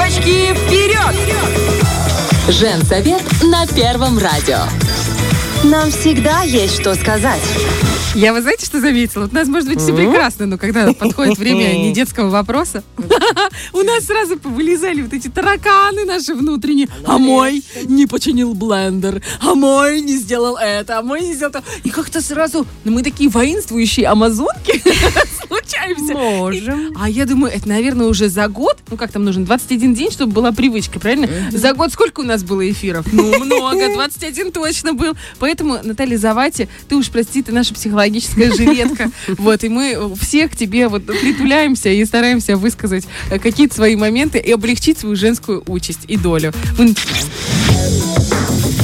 Девочки, вперед! Женсовет на Первом радио. Нам всегда есть что сказать. Я, вы знаете, что заметила? Вот у нас может быть все прекрасно, но когда подходит время не детского вопроса, у нас сразу вылезали вот эти тараканы наши внутренние. А мой не починил блендер, а мой не сделал это, а мой не сделал то. И как-то сразу, ну мы такие воинствующие амазонки случаемся. Можем. А я думаю, это, наверное, уже за год, ну как там нужно, 21 день, чтобы была привычка, правильно? За год сколько у нас было эфиров? Ну, много, 21 точно был. Поэтому, Наталья Завати, ты уж прости, ты наша психологическая жилетка. Вот, и мы всех к тебе вот притуляемся и стараемся высказать э, какие-то свои моменты и облегчить свою женскую участь и долю.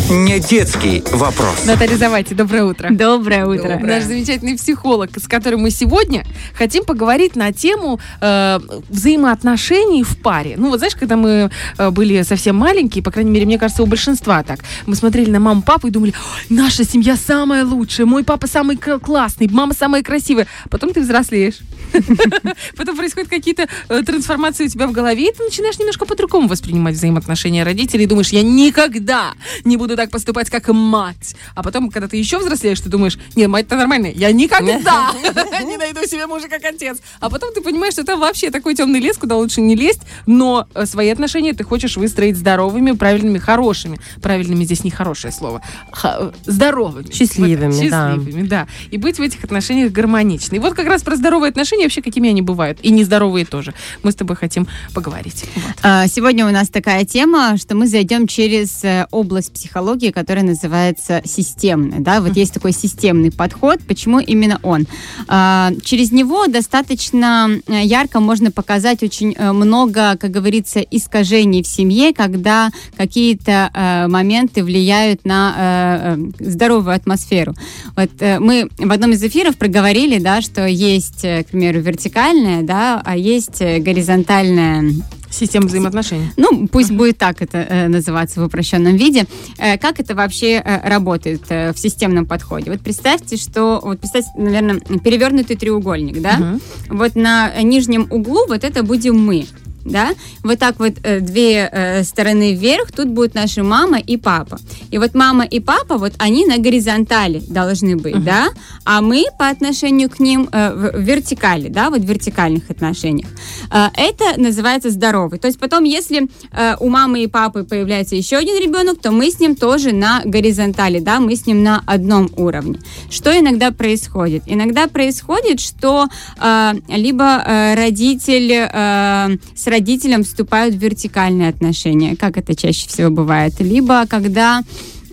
Не детский вопрос. Наталья Завати, доброе утро. Доброе утро. Наш замечательный психолог, с которым мы сегодня хотим поговорить на тему э, взаимоотношений в паре. Ну, вот знаешь, когда мы э, были совсем маленькие, по крайней мере, мне кажется, у большинства так, мы смотрели на маму, папу и думали, «Ой, наша семья самая лучшая, мой папа самый классный, мама самая красивая. Потом ты взрослеешь. Потом происходят какие-то э, трансформации у тебя в голове, и ты начинаешь немножко по-другому воспринимать взаимоотношения родителей и думаешь, я никогда не буду так поступать, как мать. А потом, когда ты еще взрослеешь, ты думаешь, не, мать-то нормальная, я никогда не найду себе мужа как отец. А потом ты понимаешь, что это вообще такой темный лес, куда лучше не лезть, но э, свои отношения ты хочешь выстроить здоровыми, правильными, хорошими. Правильными здесь не хорошее слово. Э, здоровыми. Счастливыми, Вот, да. счастливыми, да. И быть в этих отношениях гармоничной. И вот как раз про здоровые отношения вообще какими они бывают. И нездоровые тоже. Мы с тобой хотим поговорить. Вот. А, Сегодня у нас такая тема, что мы зайдем через э, область психологии, которая называется системная. Да? Вот есть такой системный подход. Почему именно он? А, Через него достаточно э, ярко можно показать очень э, много, как говорится, искажений в семье, когда какие-то э, моменты влияют на здоровую атмосферу. Вот мы в одном из эфиров проговорили, да, что есть, к примеру, вертикальная, да, а есть горизонтальная Система взаимоотношений. ну, пусть будет так это э, называться в упрощенном виде. Э, как это вообще э, работает э, в системном подходе? Вот представьте, что, вот представьте, наверное, перевернутый треугольник, да? Мгм. Вот на нижнем углу вот это будем мы. Да? Вот так вот э, две э, стороны вверх, тут будут наши мама и папа. И вот мама и папа, вот они на горизонтали должны быть, да? А мы по отношению к ним э, в в вертикали, да, вот в вертикальных отношениях. Э, это называется здоровый. То есть потом, если э, у мамы и папы появляется еще один ребенок, то мы с ним тоже на горизонтали, да, мы с ним на одном уровне. Что иногда происходит? Иногда происходит, что э, либо э, родитель э, с родителем вступают в вертикальные отношения, как это чаще всего бывает, либо когда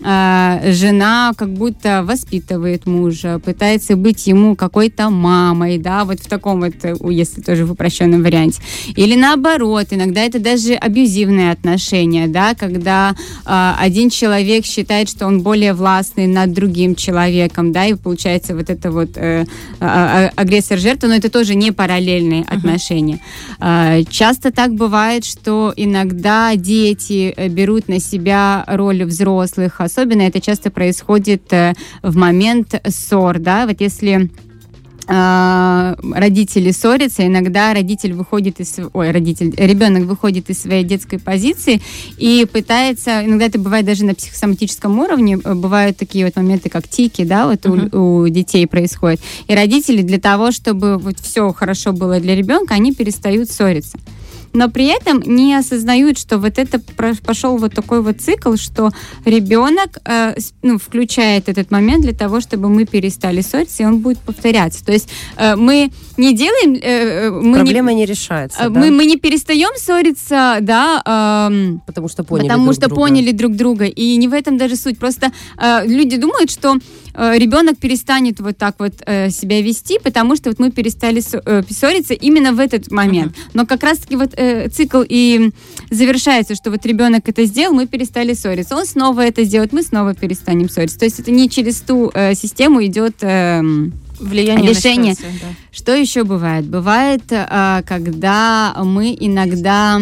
жена как будто воспитывает мужа, пытается быть ему какой-то мамой, да, вот в таком вот, если тоже в упрощенном варианте. Или наоборот, иногда это даже абьюзивные отношения, да, когда э, один человек считает, что он более властный над другим человеком, да, и получается вот это вот э, а- а- агрессор-жертва, но это тоже не параллельные отношения. Э, Часто так бывает, что иногда дети э, берут на себя роль взрослых, особенно это часто происходит э, в момент ссор, да, вот если э, родители ссорятся, иногда родитель выходит из, ой, родитель, ребенок выходит из своей детской позиции и пытается, иногда это бывает даже на психосоматическом уровне, э, бывают такие вот моменты, как тики, да, вот у, у детей происходит. И родители для того, чтобы вот все хорошо было для ребенка, они перестают ссориться но при этом не осознают, что вот это пошел вот такой вот цикл, что ребенок э, ну, включает этот момент для того, чтобы мы перестали ссориться, и он будет повторяться. То есть э, мы не делаем, э, э, мы не, Проблема не решается, э, да? мы, мы не перестаем ссориться, да, эм, потому что поняли Потому друг что друга. поняли друг друга. И не в этом даже суть. Просто э, люди думают, что э, ребенок перестанет вот так вот э, себя вести, потому что вот мы перестали э, ссориться именно в этот момент. Но как раз-таки вот э, цикл и завершается, что вот ребенок это сделал, мы перестали ссориться. Он снова это сделает, мы снова перестанем ссориться. То есть это не через ту э, систему идет... эм, Влияние Решение. на ситуацию, да. что еще бывает? Бывает, э, когда мы иногда...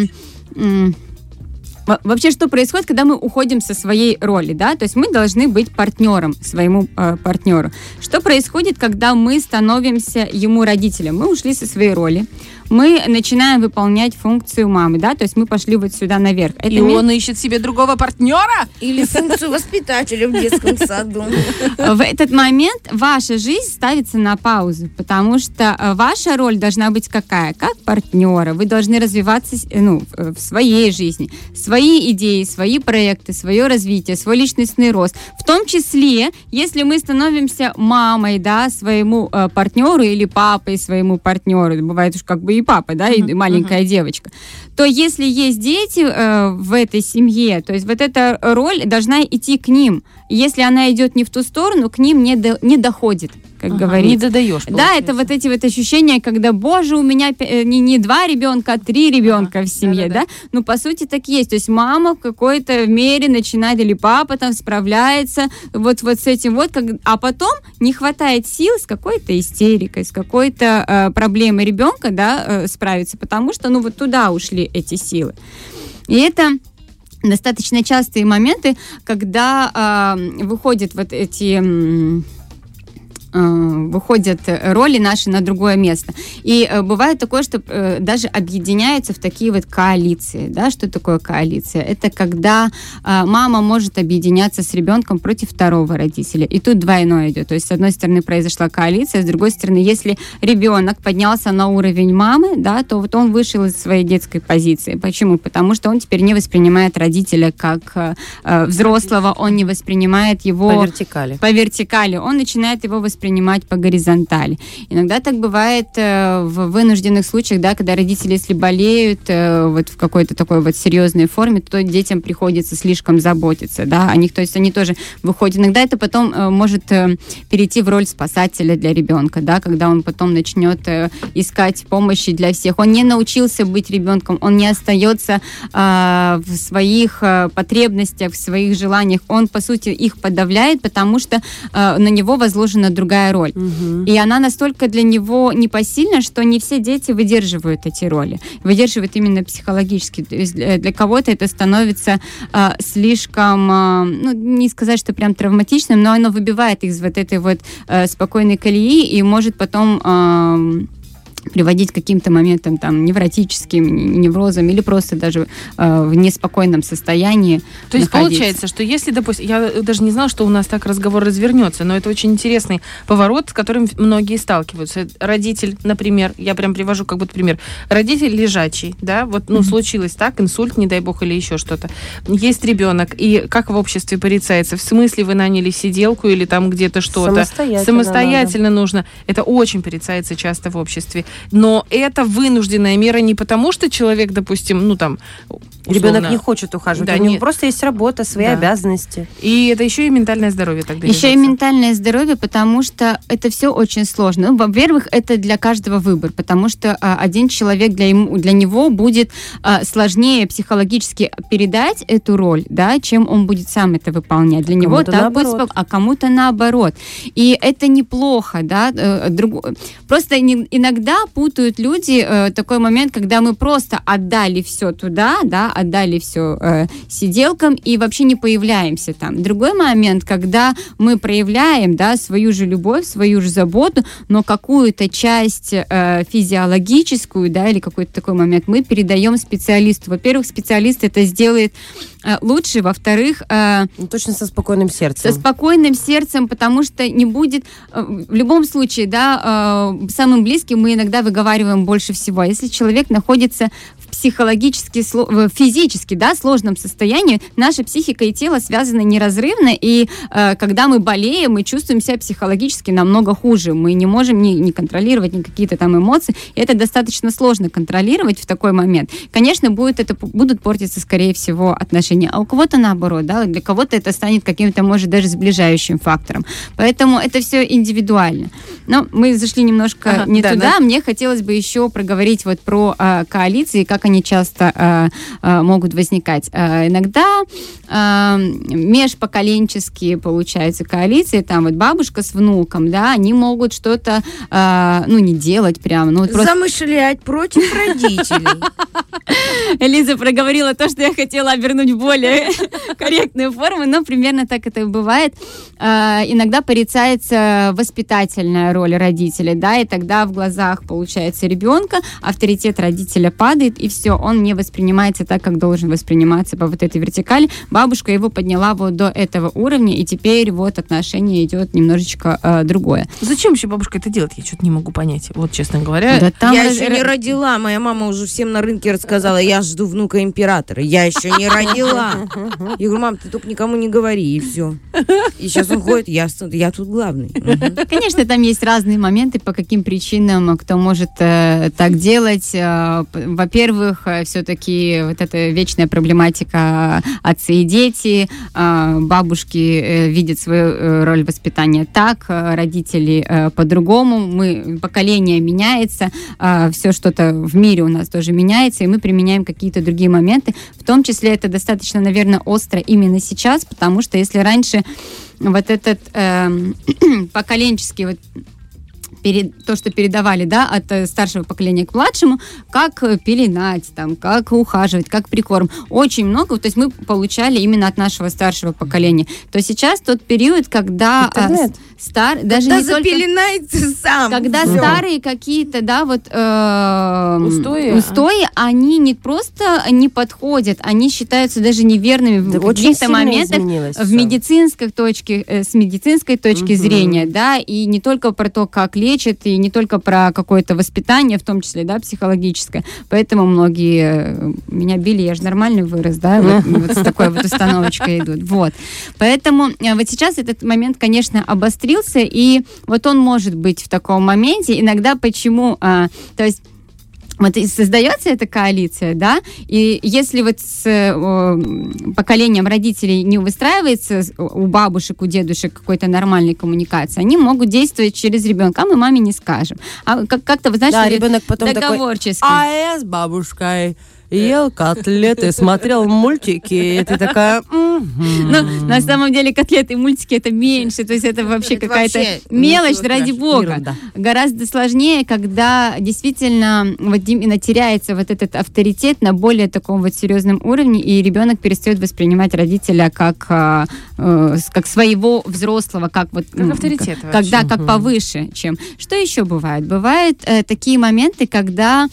Вообще, что происходит, когда мы уходим со своей роли, да? То есть мы должны быть партнером своему э, партнеру. Что происходит, когда мы становимся ему родителем? Мы ушли со своей роли, мы начинаем выполнять функцию мамы, да, то есть мы пошли вот сюда наверх. Это И ми- он ищет себе другого партнера? Или функцию воспитателя в детском саду. в этот момент ваша жизнь ставится на паузу, потому что э, ваша роль должна быть какая? Как партнера. Вы должны развиваться э, ну, в в своей жизни, свои идеи, свои проекты, свое развитие, свой личностный рост. В том числе, если мы становимся мамой, да, своему э, партнеру или папой своему партнеру, бывает уж как бы и папа, да, и Мгм, маленькая девочка, то если есть дети э, в этой семье, то есть вот эта роль должна идти к ним. Если она идет не в ту сторону, к ним не, до- не доходит, как Ага, говорится. Не додаешь. Да, это вот эти вот ощущения, когда, боже, у меня э, не, не два ребенка, а три ребенка в семье, да-да-да. да? Ну, по сути, так и есть. То есть мама в какой-то мере начинает, или папа там справляется вот, вот с этим вот, как, а потом не хватает сил с какой-то истерикой, с какой-то э, проблемой ребенка, да, э, справиться, потому что, ну, вот туда ушли эти силы. И это достаточно частые моменты, когда а, выходят вот эти э, выходят роли наши на другое место. И э, бывает такое, что э, даже объединяются в такие вот коалиции. Да? Что такое коалиция? Это когда э, мама может объединяться с ребенком против второго родителя. И тут двойное идет. То есть, с одной стороны, произошла коалиция, с другой стороны, если ребенок поднялся на уровень мамы, да, то вот он вышел из своей детской позиции. Почему? Потому что он теперь не воспринимает родителя как э, э, взрослого, он не воспринимает его По вертикали. по вертикали, он начинает его воспринимать по горизонтали. Иногда так бывает э, в вынужденных случаях, да, когда родители, если болеют э, вот в какой-то такой вот серьезной форме, то детям приходится слишком заботиться, да, о них, то есть они тоже выходят. Иногда это потом э, может э, перейти в роль спасателя для ребенка, да, когда он потом начнет э, искать помощи для всех. Он не научился быть ребенком, он не остается э, в своих э, потребностях, в своих желаниях, он, по сути, их подавляет, потому что э, на него возложена другая роль. Мгм. И она настолько для него непосильна, что не все дети выдерживают эти роли. Выдерживают именно психологически. То есть для, для кого-то это становится э, слишком, э, ну, не сказать, что прям травматичным, но оно выбивает их из вот этой вот э, спокойной колеи и может потом э, приводить к каким-то моментам там невротическим, неврозам или просто даже э, в неспокойном состоянии. То есть находиться. получается, что если, допустим, я даже не знала, что у нас так разговор развернется, но это очень интересный поворот, с которым многие сталкиваются. Родитель, например, я прям привожу как будто пример. Родитель лежачий, да, вот, ну, случилось так, инсульт, не дай бог, или еще что-то. Есть ребенок, и как в обществе порицается? В смысле вы наняли сиделку или там где-то что-то? Самостоятельно Самостоятельно нужно. Это очень порицается часто в обществе. Но это вынужденная мера не потому, что человек, допустим, ну там... Ребенок условно, не хочет ухаживать, Да, у него нет. просто есть работа, свои Да. обязанности. И это еще и ментальное здоровье тогда Еще и ментальное здоровье, потому что это все очень сложно. Ну, во-первых, это для каждого выбор, потому что а, один человек для, ему, для него будет а, сложнее психологически передать эту роль, да, чем он будет сам это выполнять. Для него Кому-то так будет, наоборот. спок- а кому-то наоборот. И это неплохо, да. э, друг- Просто не- иногда путают люди э, такой момент, когда мы просто отдали все туда, да, отдали все сиделкам и вообще не появляемся там. Другой момент, когда мы проявляем, да, свою же любовь, свою же заботу, но какую-то часть э, физиологическую, да, или какой-то такой момент мы передаем специалисту. Во-первых, специалист это сделает э, лучше, во-вторых, э, Ну, точно со спокойным сердцем. со спокойным сердцем, потому что не будет э, в любом случае, да, э, самым близким мы иногда выговариваем больше всего. А Если человек находится психологически, в физически, да, сложном состоянии, наша психика и тело связаны неразрывно, и э, когда мы болеем, мы чувствуем себя психологически намного хуже. Мы не можем не, не контролировать ни какие-то там эмоции, и это достаточно сложно контролировать в такой момент. Конечно, будет это, будут портиться, скорее всего, отношения, а у кого-то наоборот, да, для кого-то это станет каким-то, может, даже сближающим фактором. Поэтому это все индивидуально. Но мы зашли немножко Ага, не да, туда. да. Мне хотелось бы еще проговорить вот про э, коалиции, как они часто э, э, могут возникать. Э, иногда межпоколенческие, получается, коалиции, там вот бабушка с внуком, да, они могут что-то, ну, не делать прямо, ну, вот просто Замышлять против родителей. Лиза проговорила то, что я хотела обернуть в более корректную форму, но примерно так это и бывает. Иногда порицается воспитательная роль родителей, да, и тогда в глазах, получается, ребенка авторитет родителя падает, и все, он не воспринимается так, как должен восприниматься по вот этой вертикали. Бабушка его подняла вот до этого уровня, и теперь вот отношение идет немножечко э, другое. Зачем еще бабушка это делает? Я что-то не могу понять. Вот, честно говоря. Да там я раз- еще не родила, моя мама уже всем на рынке рассказала, я жду внука императора. Я еще не родила. Я говорю, мам, ты только никому не говори, и все. И сейчас он ходит, я, я тут главный. Мгм. Конечно, там есть разные моменты, по каким причинам кто может э, так делать. Э, п- во-первых, все-таки вот эта вечная проблематика отцы и дети. Э, бабушки э, видят свою э, роль воспитания так, э, родители э, по-другому. Мы, поколение меняется, все что-то в мире у нас тоже меняется, и мы применяем какие-то другие моменты. В том числе это достаточно, наверное, остро именно сейчас, потому что если раньше вот этот эм, поколенческий вот перед, то, что передавали, да, от э, старшего поколения к младшему, как э, пеленать, там, как ухаживать, как прикорм. Очень много, то есть мы получали именно от нашего старшего поколения. То сейчас тот период, когда а, Интернет. стар, даже Да не только... сам. Когда Всё. старые какие-то, да, вот эм, Устои, а? устои, они не просто не подходят, они считаются даже неверными Да в каких-то моментах в медицинской точке, э, с медицинской точки Мгм. зрения, да, и не только про то, как лечат, и не только про какое-то воспитание, в том числе, да, психологическое. Поэтому многие э, меня били, я же нормально вырос, да, вот, вот с такой вот установочкой идут. Вот. Поэтому э, вот сейчас этот момент, конечно, обострился, и вот он может быть в таком моменте. Иногда почему, а, то есть вот и создается эта коалиция, да, и если вот с э, поколением родителей не выстраивается у бабушек, у дедушек какой-то нормальной коммуникации, они могут действовать через ребенка, а мы маме не скажем. А как- как-то, вы знаете, Да, ребенок потом такой, договорчески. а я с бабушкой ел котлеты, смотрел мультики, и ты такая... Ну, на самом деле котлеты и мультики это меньше, то есть это вообще Это какая-то вообще мелочь, ради бога. Ерунда. Гораздо сложнее, когда действительно вот именно теряется вот этот авторитет на более таком вот серьезном уровне, и ребенок перестает воспринимать родителя как, а, э, как своего взрослого, как вот... Как авторитет как- вообще. Как повыше, чем... Что еще бывает? Бывают э, такие моменты, когда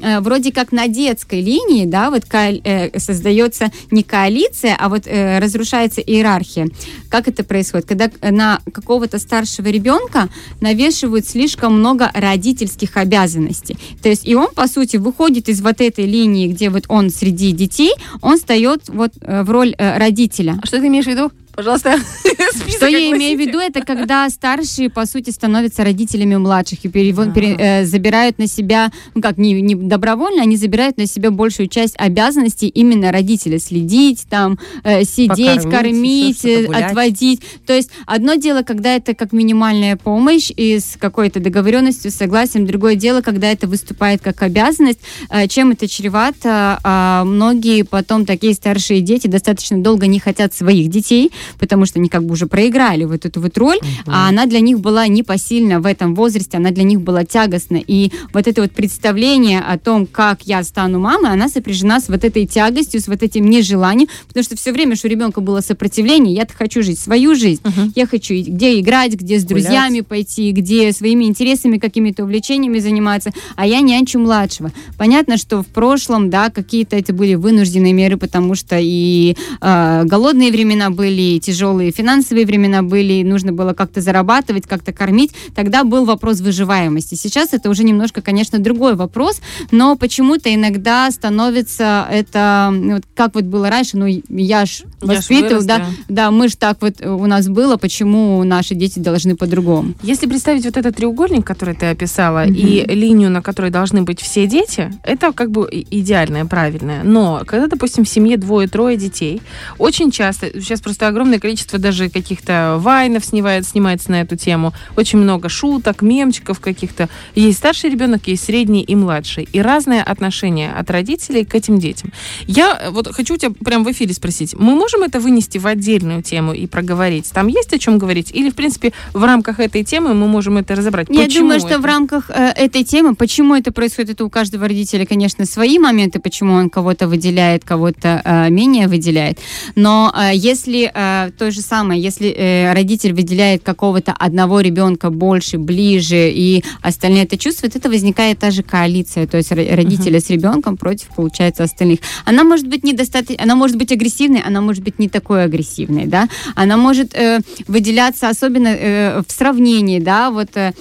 э, вроде как на детской линии, да, вот коали- э, создается не коалиция, а вот э, разрушается иерархия. Как это происходит? Когда э, на какого-то старшего ребенка навешивают слишком много родительских обязанностей. То есть и он, по сути, выходит из вот этой линии, где вот он среди детей, он встает вот э, в роль э, родителя. А что ты имеешь в виду? Пожалуйста, Что я имею в виду, это когда старшие, по сути, становятся родителями младших и перево- пере- э, забирают на себя, ну как, не, не добровольно, они забирают на себя большую часть обязанностей именно родителя. Следить, там, э, сидеть, Покормить, кормить, э, отводить. То есть одно дело, когда это как минимальная помощь и с какой-то договоренностью, согласием. Другое дело, когда это выступает как обязанность. Э, Чем это чревато? А, Многие потом такие старшие дети достаточно долго не хотят своих детей, потому что они как бы уже проиграли вот эту вот роль, а она для них была непосильна в этом возрасте, она для них была тягостна. И вот это вот представление о том, как я стану мамой, она сопряжена с вот этой тягостью, с вот этим нежеланием, потому что все время, что у ребенка было сопротивление, я-то хочу жить свою жизнь, я хочу где играть, где с Гулять. друзьями пойти, где своими интересами, какими-то увлечениями заниматься, а я нянчу младшего. Понятно, что в прошлом, да, какие-то это были вынужденные меры, потому что и э, голодные времена были, и тяжелые финансовые времена были, и нужно было как-то зарабатывать, как-то кормить. Тогда был вопрос выживаемости. Сейчас это уже немножко, конечно, другой вопрос, но почему-то иногда становится это, вот как вот было раньше, ну, я ж воспитывал, да, да. да, мы ж так вот э, у нас было, почему наши дети должны по-другому? Если представить вот этот треугольник, который ты описала, и линию, на которой должны быть все дети, это как бы идеальное, правильное. Но когда, допустим, в семье двое-трое детей, очень часто, сейчас просто огромное огромное количество даже каких-то вайнов снимает, снимается на эту тему. Очень много шуток, мемчиков каких-то. Есть старший ребенок, есть средний и младший. И разное отношение от родителей к этим детям. Я э, вот хочу у тебя прямо в эфире спросить. Мы можем это вынести в отдельную тему и проговорить? Там есть о чем говорить? Или, в принципе, в рамках этой темы мы можем это разобрать? Я Почему думаю, что это? в рамках э, этой темы, почему это происходит, это у каждого родителя, конечно, свои моменты, почему он кого-то выделяет, кого-то э, менее выделяет. Но э, если э, то же самое, если э, родитель выделяет какого-то одного ребенка больше, ближе, и остальные это чувствуют, это возникает та же коалиция, то есть ро- родители с ребенком против, получается, остальных. Она может быть недостаточно, она может быть агрессивной, она может быть не такой агрессивной, да, она может э, выделяться особенно э, в сравнении, да, вот э,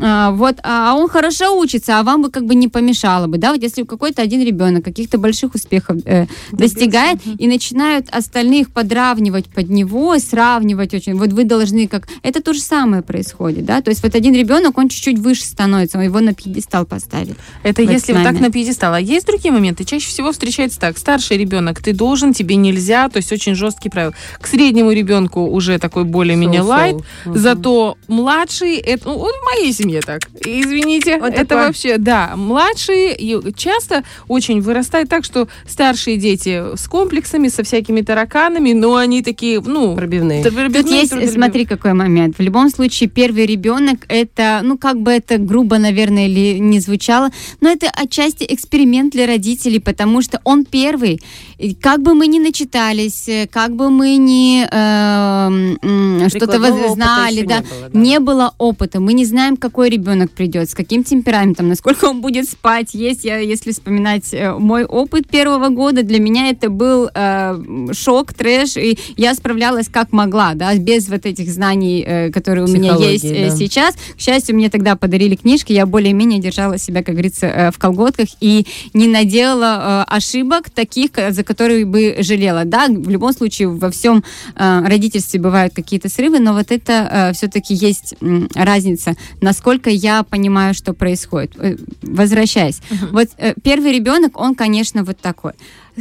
а, вот, а он хорошо учится, а вам бы как бы не помешало бы, да, вот если какой-то один ребенок каких-то больших успехов э, достигает и начинают остальных подравнивать под него, сравнивать очень, вот вы должны как, это то же самое происходит, да, то есть вот один ребенок, он чуть-чуть выше становится, его на пьедестал поставит. Это в если вот так на пьедестал. А есть другие моменты? Чаще всего встречается так. Старший ребенок, ты должен, тебе нельзя, то есть очень жесткие правила. К среднему ребенку уже такой более-менее Соу-соу. лайт. Мгм. Зато младший, это, ну, он в семье так. Извините, Он это такой. вообще, да, младшие и часто очень вырастает так, что старшие дети с комплексами, со всякими тараканами, но они такие, ну, Пробивные. Тут пробивные, есть, трудолюбивые. смотри, какой момент. В любом случае, первый ребенок это, ну, как бы это грубо, наверное, или не звучало, но это отчасти эксперимент для родителей, потому что он первый. И как бы мы ни начитались, э, как бы мы ни э, что-то знали, да, не было, да. не было опыта. Мы не знаем, какой ребенок придет, с каким темпераментом, насколько он будет спать, есть. Я, если вспоминать э, мой опыт первого года, для меня это был э, шок, трэш, и я справлялась как могла, да, без вот этих знаний, э, которые у меня есть э, да. сейчас. К счастью, мне тогда подарили книжки, я более-менее держала себя, как говорится, э, в колготках и не наделала э, ошибок таких, э, за которые бы жалела. Да, в любом случае во всем э, родительстве бывают какие-то срывы, но вот это все-таки есть м, разница, насколько я понимаю, что происходит. Э, Возвращаясь. Вот э, первый ребенок, он, конечно, вот такой.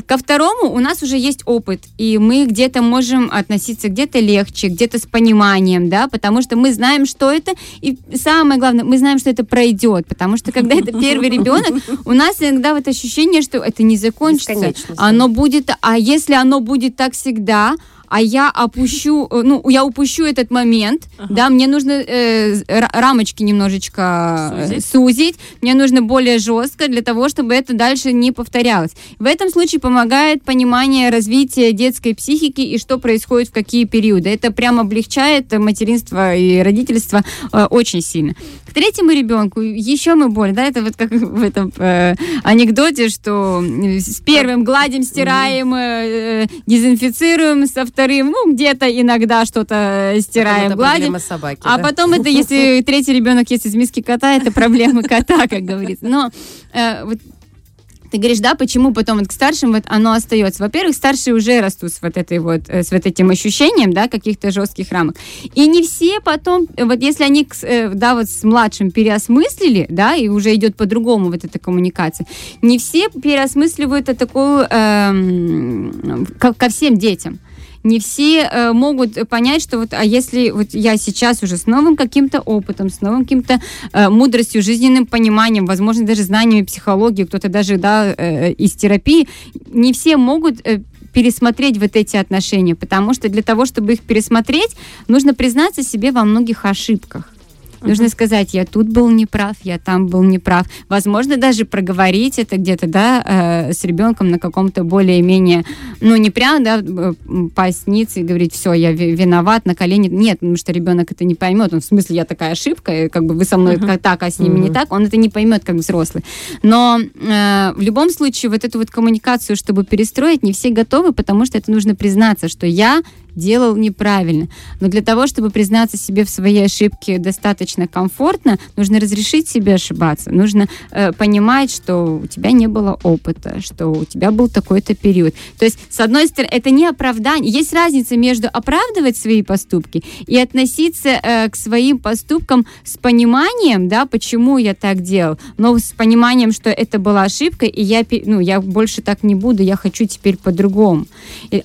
Ко второму у нас уже есть опыт, и мы где-то можем относиться где-то легче, где-то с пониманием, да, потому что мы знаем, что это, и самое главное, мы знаем, что это пройдет, потому что когда это первый ребенок, у нас иногда вот ощущение, что это не закончится, оно будет, а если оно будет так всегда, а я опущу, э, ну, я упущу этот момент, да, мне нужно э, рамочки немножечко э, Сузить. сузить, мне нужно более жестко для того, чтобы это дальше не повторялось. В этом случае помогает понимание развития детской психики и что происходит в какие периоды. Это прям облегчает материнство и родительство э, очень сильно. К третьему ребенку еще мы более, да, это вот как в этом э, анекдоте, что с первым гладим, стираем, э, э, дезинфицируем, со вторым, ну, где-то иногда что-то э, стираем, это гладим. проблема собаки, А да? потом это, если третий ребенок есть из миски кота, это проблемы кота, как говорится. Но э, вот ты говоришь, да, почему потом вот к старшим вот оно остается? Во-первых, старшие уже растут с вот этой вот, э, с вот этим ощущением, да, каких-то жестких рамок. И не все потом, э, вот если они, да, вот с младшим переосмыслили, да, и уже идет по-другому вот эта коммуникация, не все переосмысливают это такую эм, ко, ко всем детям не все э, могут понять, что вот, а если вот я сейчас уже с новым каким-то опытом, с новым каким-то э, мудростью, жизненным пониманием, возможно, даже знаниями психологии, кто-то даже, да, э, из терапии, не все могут э, пересмотреть вот эти отношения, потому что для того, чтобы их пересмотреть, нужно признаться себе во многих ошибках. Нужно сказать, я тут был неправ, я там был неправ. Возможно, даже проговорить это где-то, да, э, с ребенком на каком-то более-менее, ну, не прям, да, поясниться и говорить, все, я ви- виноват, на колени. Нет, потому что ребенок это не поймет. Он в смысле, я такая ошибка, и как бы вы со мной как так, а с ними не так. Он это не поймет, как взрослый. Но э, в любом случае вот эту вот коммуникацию, чтобы перестроить, не все готовы, потому что это нужно признаться, что я делал неправильно. Но для того, чтобы признаться себе в своей ошибке достаточно комфортно, нужно разрешить себе ошибаться. Нужно э, понимать, что у тебя не было опыта, что у тебя был такой-то период. То есть, с одной стороны, это не оправдание. Есть разница между оправдывать свои поступки и относиться э, к своим поступкам с пониманием, да, почему я так делал, но с пониманием, что это была ошибка, и я, ну, я больше так не буду, я хочу теперь по-другому.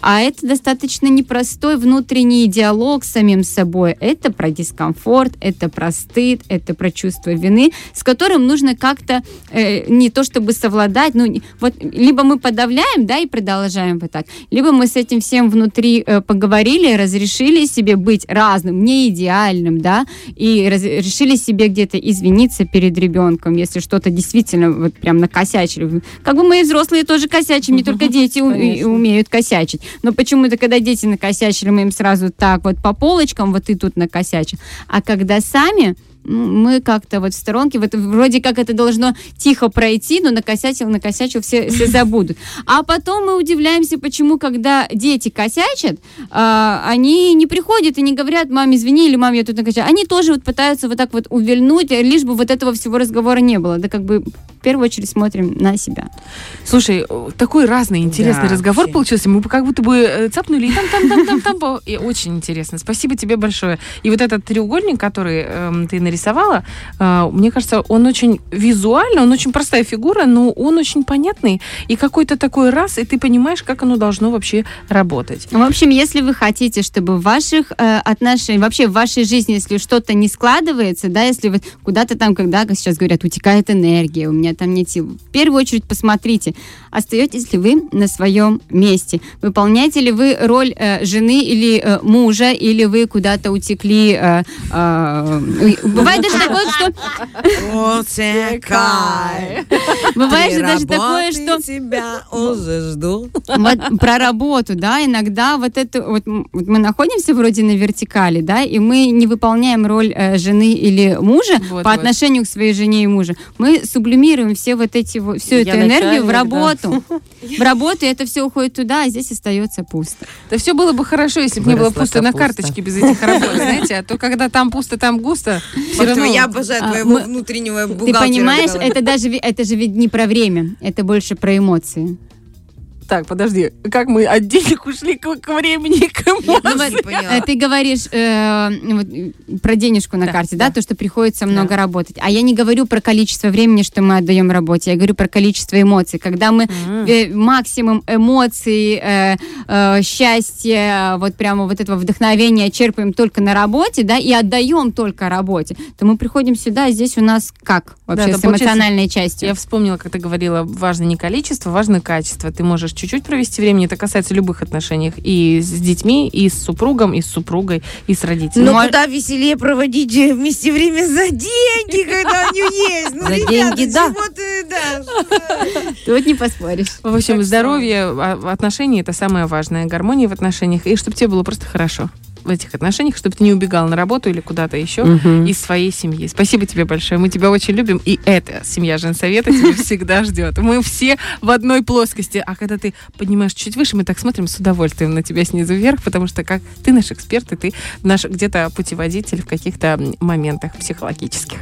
А это достаточно непросто простой внутренний диалог с самим собой. Это про дискомфорт, это про стыд, это про чувство вины, с которым нужно как-то э, не то чтобы совладать, ну, вот либо мы подавляем, да, и продолжаем вот так, либо мы с этим всем внутри э, поговорили, разрешили себе быть разным, не идеальным, да, и раз- решили себе где-то извиниться перед ребенком, если что-то действительно вот прям накосячили. Как бы мы и взрослые тоже косячим, не только дети у- умеют косячить. Но почему-то, когда дети накосячили, мы им сразу так вот по полочкам, вот ты тут накосячил. А когда сами мы как-то вот в сторонке, вот вроде как это должно тихо пройти, но накосячил, накосячил, все, все забудут. А потом мы удивляемся, почему, когда дети косячат, а, они не приходят и не говорят, маме, извини, или маме, я тут накосячил. Они тоже вот пытаются вот так вот увильнуть, лишь бы вот этого всего разговора не было. Да как бы в первую очередь смотрим на себя. Слушай, э, такой разный интересный Да, разговор вообще. получился. Мы как будто бы э, цапнули и там, там, там, там, там. И очень интересно. Спасибо тебе большое. И вот этот треугольник, который эм, ты нарисовала, э, мне кажется, он очень визуально, он очень простая фигура, но он очень понятный. И какой-то такой раз, и ты понимаешь, как оно должно вообще работать. В общем, если вы хотите, чтобы в ваших э, отношениях, вообще в вашей жизни, если что-то не складывается, да, если вы куда-то там, когда, как сейчас говорят, утекает энергия, у меня там нет сил, в первую очередь посмотрите, остаетесь ли вы на своем месте, выполняете ли вы роль э, жены или э, мужа, или вы куда-то утекли. э, э, бывает даже такое, что Утекай. бывает же даже такое, что тебя уже жду. вот про работу, да, иногда вот это, вот, вот мы находимся вроде на вертикали, да, и мы не выполняем роль э, жены или мужа Вот, по вот. отношению к своей жене и мужу. Мы сублимируем все вот эти, вот- всю Я эту энергию в работу. В работу, и это все уходит туда, а здесь остается пусто. Да все было бы хорошо, если бы не было пусто на карточке без этих работ, знаете, а то когда там пусто, там густо, все равно... я обожаю А, твоего внутреннего Ты бухгалтера. понимаешь, в голове. это даже это же ведь не про время, это больше про эмоции. Так, подожди, как мы от денег ушли к, к времени, к Я эмоциям? Э, Ты говоришь э, вот, про денежку на Да, карте, да, да. то, что приходится много работать. А я не говорю про количество времени, что мы отдаем работе, я говорю про количество эмоций. Когда мы э, максимум эмоций, э, э, счастья, вот прямо вот этого вдохновения черпаем только на работе, да, и отдаем только работе, то мы приходим сюда, и здесь у нас как вообще Да, с эмоциональной частью? Я вспомнила, как ты говорила, важно не количество, важно качество. Ты можешь чуть-чуть провести времени, это касается любых отношений. И с детьми, и с супругом, и с супругой, и с родителями. Но Мо- куда веселее проводить э, вместе время за деньги, когда они есть. Ну, За ребята, деньги, да. ты, да. Тут не поспоришь. В общем, здоровье, а, отношения – это самое важное. Гармония в отношениях. И чтобы тебе было просто хорошо в этих отношениях, чтобы ты не убегал на работу или куда-то еще Мгм. из своей семьи. Спасибо тебе большое. Мы тебя очень любим. И эта семья Женсовета тебя всегда ждет. Мы все в одной плоскости. А когда ты поднимаешь чуть выше, мы так смотрим с удовольствием на тебя снизу вверх, потому что как ты наш эксперт, и ты наш где-то путеводитель в каких-то моментах психологических.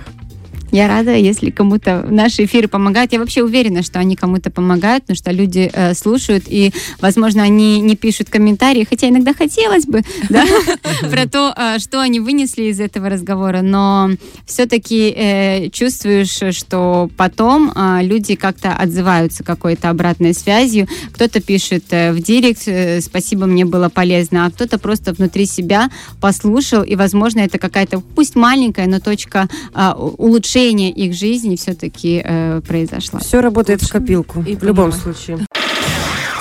Я рада, если кому-то наши эфиры помогают. Я вообще уверена, что они кому-то помогают, потому что люди э, слушают, и, возможно, они не пишут комментарии, хотя иногда хотелось бы, да, про то, э, что они вынесли из этого разговора, но все-таки чувствуешь, что потом э, люди как-то отзываются какой-то обратной связью. Кто-то пишет э, в директ, э, спасибо, мне было полезно, а кто-то просто внутри себя послушал, и, возможно, это какая-то, пусть маленькая, но точка а, у- улучшения их жизни все-таки э, произошла. Все работает в копилку. И в любом случае.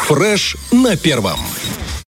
Фреш на первом.